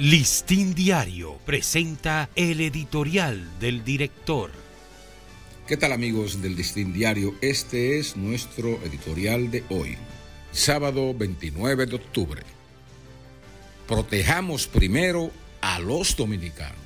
Listín Diario presenta el editorial del director. ¿Qué tal amigos del Listín Diario? Este es nuestro editorial de hoy, sábado 29 de octubre. Protejamos primero a los dominicanos.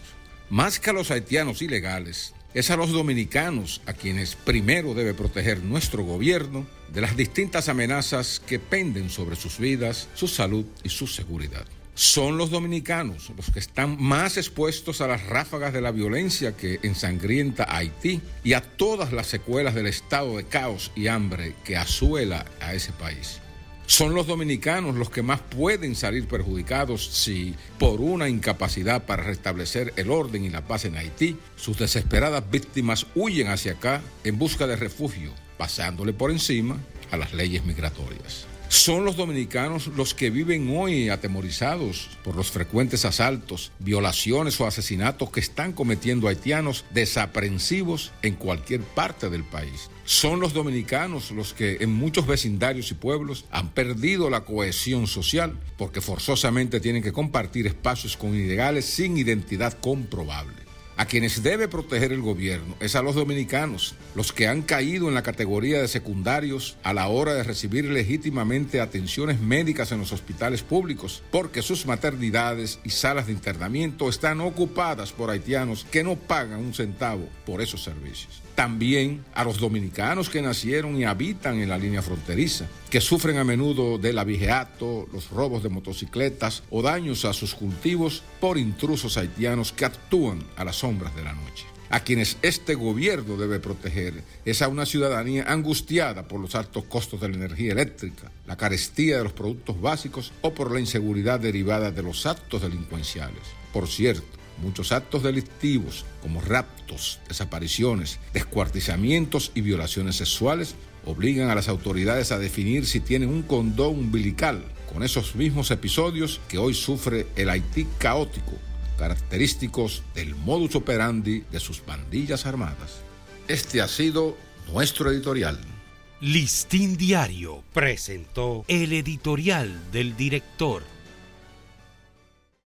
Más que a los haitianos ilegales, es a los dominicanos a quienes primero debe proteger nuestro gobierno de las distintas amenazas que penden sobre sus vidas, su salud y su seguridad son los dominicanos los que están más expuestos a las ráfagas de la violencia que ensangrienta Haití y a todas las secuelas del estado de caos y hambre que asuela a ese país. Son los dominicanos los que más pueden salir perjudicados si, por una incapacidad para restablecer el orden y la paz en Haití, sus desesperadas víctimas huyen hacia acá en busca de refugio, pasándole por encima a las leyes migratorias. Son los dominicanos los que viven hoy atemorizados por los frecuentes asaltos, violaciones o asesinatos que están cometiendo haitianos desaprensivos en cualquier parte del país. Son los dominicanos los que en muchos vecindarios y pueblos han perdido la cohesión social porque forzosamente tienen que compartir espacios con ilegales sin identidad comprobable. A quienes debe proteger el gobierno es a los dominicanos, los que han caído en la categoría de secundarios a la hora de recibir legítimamente atenciones médicas en los hospitales públicos, porque sus maternidades y salas de internamiento están ocupadas por haitianos que no pagan un centavo por esos servicios. También a los dominicanos que nacieron y habitan en la línea fronteriza, que sufren a menudo del abigeato, los robos de motocicletas o daños a sus cultivos por intrusos haitianos que actúan a las sombras de la noche. A quienes este gobierno debe proteger es a una ciudadanía angustiada por los altos costos de la energía eléctrica, la carestía de los productos básicos o por la inseguridad derivada de los actos delincuenciales. Por cierto, Muchos actos delictivos como raptos, desapariciones, descuartizamientos y violaciones sexuales obligan a las autoridades a definir si tienen un condón umbilical con esos mismos episodios que hoy sufre el Haití caótico, característicos del modus operandi de sus pandillas armadas. Este ha sido nuestro editorial. Listín Diario presentó el editorial del director.